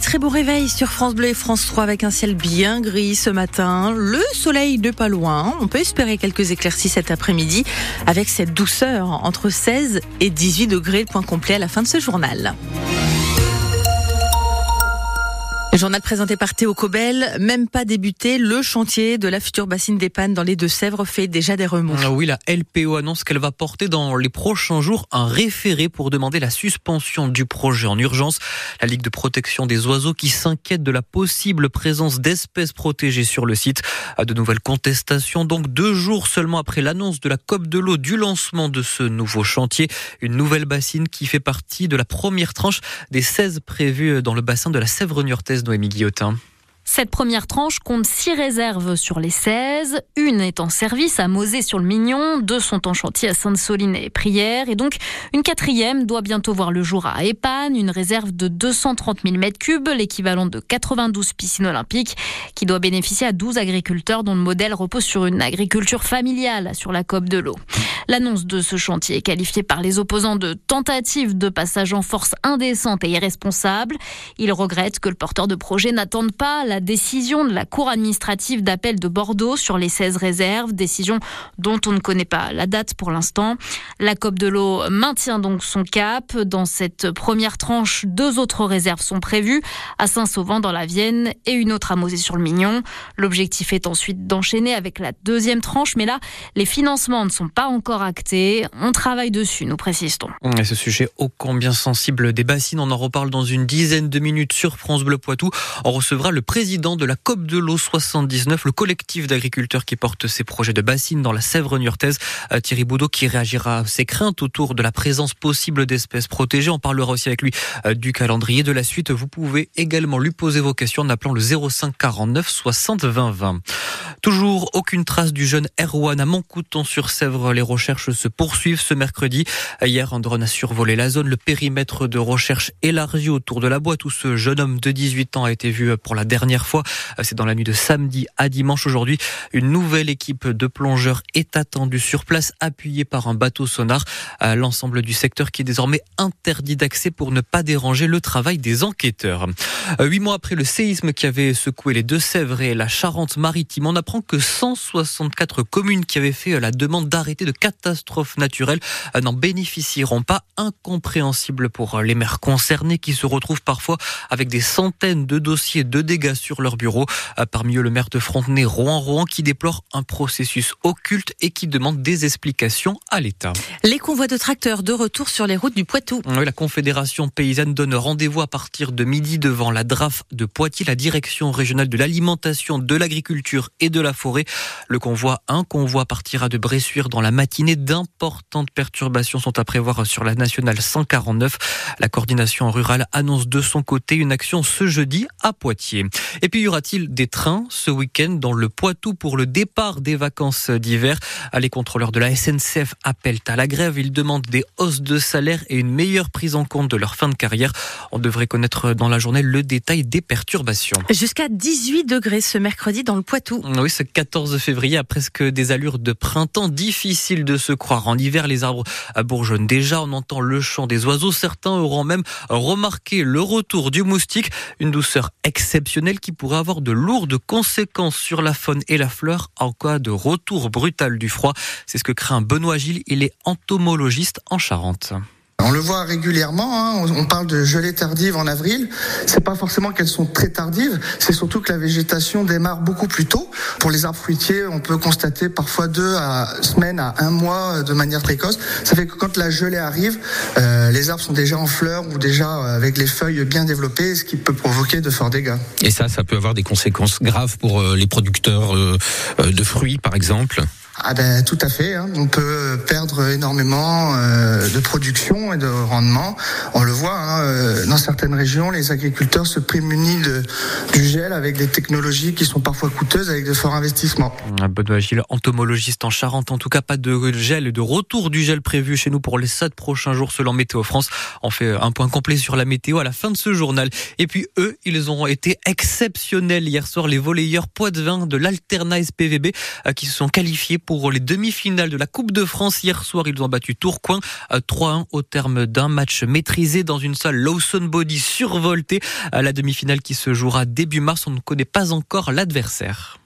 Très beau réveil sur France Bleu et France 3 avec un ciel bien gris ce matin. Le soleil de pas loin. On peut espérer quelques éclaircies cet après-midi avec cette douceur entre 16 et 18 degrés. Point complet à la fin de ce journal. Journal présenté par Théo Cobel, même pas débuté, le chantier de la future bassine des Pannes dans les Deux-Sèvres fait déjà des remous. Ah oui, la LPO annonce qu'elle va porter dans les prochains jours un référé pour demander la suspension du projet en urgence. La Ligue de protection des oiseaux qui s'inquiète de la possible présence d'espèces protégées sur le site a de nouvelles contestations. Donc deux jours seulement après l'annonce de la COP de l'eau du lancement de ce nouveau chantier, une nouvelle bassine qui fait partie de la première tranche des 16 prévues dans le bassin de la Sèvre-Niortaise Cette première tranche compte 6 réserves sur les 16. Une est en service à Mosée-sur-le-Mignon, deux sont en chantier à Sainte-Soline et Prière, et donc une quatrième doit bientôt voir le jour à Épanne, une réserve de 230 000 m3, l'équivalent de 92 piscines olympiques, qui doit bénéficier à 12 agriculteurs dont le modèle repose sur une agriculture familiale sur la COP de l'eau. L'annonce de ce chantier est qualifiée par les opposants de tentative de passage en force indécente et irresponsable. Ils regrettent que le porteur de projet n'attende pas la décision de la Cour administrative d'appel de Bordeaux sur les 16 réserves, décision dont on ne connaît pas la date pour l'instant. La COP de l'eau maintient donc son cap. Dans cette première tranche, deux autres réserves sont prévues, à Saint-Sauvant dans la Vienne et une autre à Mosée-sur-le-Mignon. L'objectif est ensuite d'enchaîner avec la deuxième tranche, mais là, les financements ne sont pas encore On travaille dessus, nous précisons. Et ce sujet ô combien sensible des bassines, on en reparle dans une dizaine de minutes sur France Bleu Poitou. On recevra le président président de la COP de l'eau 79, le collectif d'agriculteurs qui porte ces projets de bassines dans la Sèvre niortaise. Euh, Thierry Boudot qui réagira à ses craintes autour de la présence possible d'espèces protégées. On parlera aussi avec lui euh, du calendrier de la suite. Vous pouvez également lui poser vos questions en appelant le 05 49 60 20 20. Toujours aucune trace du jeune Erwan à Montcouton-sur-Sèvre. Les recherches se poursuivent ce mercredi. Hier, un drone a survolé la zone. Le périmètre de recherche élargi autour de la boîte où ce jeune homme de 18 ans a été vu pour la dernière fois. C'est dans la nuit de samedi à dimanche. Aujourd'hui, une nouvelle équipe de plongeurs est attendue sur place, appuyée par un bateau sonar. L'ensemble du secteur qui est désormais interdit d'accès pour ne pas déranger le travail des enquêteurs. Euh, huit mois après le séisme qui avait secoué les Deux-Sèvres et la Charente-Maritime, on apprend que 164 communes qui avaient fait la demande d'arrêter de catastrophes naturelles n'en bénéficieront pas. Incompréhensible pour les maires concernés qui se retrouvent parfois avec des centaines de dossiers de dégâts sur leur bureau. Parmi eux, le maire de Frontenay, Rouen Rouen, qui déplore un processus occulte et qui demande des explications à l'État. Les convois de tracteurs de retour sur les routes du Poitou. la Confédération paysanne donne rendez-vous à partir de midi devant la DRAF de Poitiers, la direction régionale de l'alimentation, de l'agriculture et de la forêt. Le convoi, un convoi partira de Bressuire dans la matinée. D'importantes perturbations sont à prévoir sur la nationale 149. La coordination rurale annonce de son côté une action ce jeudi à Poitiers. Et puis, y aura-t-il des trains ce week-end dans le Poitou pour le départ des vacances d'hiver? Les contrôleurs de la SNCF appellent à la grève. Ils demandent des hausses de salaire et une meilleure prise en compte de leur fin de carrière. On devrait connaître dans la journée le détail des perturbations. Jusqu'à 18 degrés ce mercredi dans le Poitou. Oui, ce 14 février a presque des allures de printemps. Difficile de se croire. En hiver, les arbres bourgeonnent déjà. On entend le chant des oiseaux. Certains auront même remarqué le retour du moustique. Une douceur exceptionnelle qui pourrait avoir de lourdes conséquences sur la faune et la fleur en cas de retour brutal du froid. C'est ce que craint Benoît Gilles. Il est entomologiste en Charente. On le voit régulièrement, hein. on parle de gelées tardives en avril. C'est pas forcément qu'elles sont très tardives, c'est surtout que la végétation démarre beaucoup plus tôt. Pour les arbres fruitiers, on peut constater parfois deux à, semaines à un mois de manière précoce. Ça fait que quand la gelée arrive, euh, les arbres sont déjà en fleurs ou déjà avec les feuilles bien développées, ce qui peut provoquer de forts dégâts. Et ça, ça peut avoir des conséquences graves pour euh, les producteurs euh, de fruits, par exemple ah ben tout à fait. Hein. On peut perdre énormément euh, de production et de rendement. On le voit hein, euh, dans certaines régions, les agriculteurs se prémunissent de, du gel avec des technologies qui sont parfois coûteuses avec de forts investissements. Benoît Gilles, entomologiste en Charente. En tout cas, pas de gel de retour du gel prévu chez nous pour les sept prochains jours selon Météo France. On fait un point complet sur la météo à la fin de ce journal. Et puis eux, ils ont été exceptionnels hier soir, les volleyeurs vin de l'Alterna PVB euh, qui se sont qualifiés pour les demi-finales de la Coupe de France. Hier soir, ils ont battu Tourcoing 3-1 au terme d'un match maîtrisé dans une salle Lawson Body survoltée. La demi-finale qui se jouera début mars, on ne connaît pas encore l'adversaire.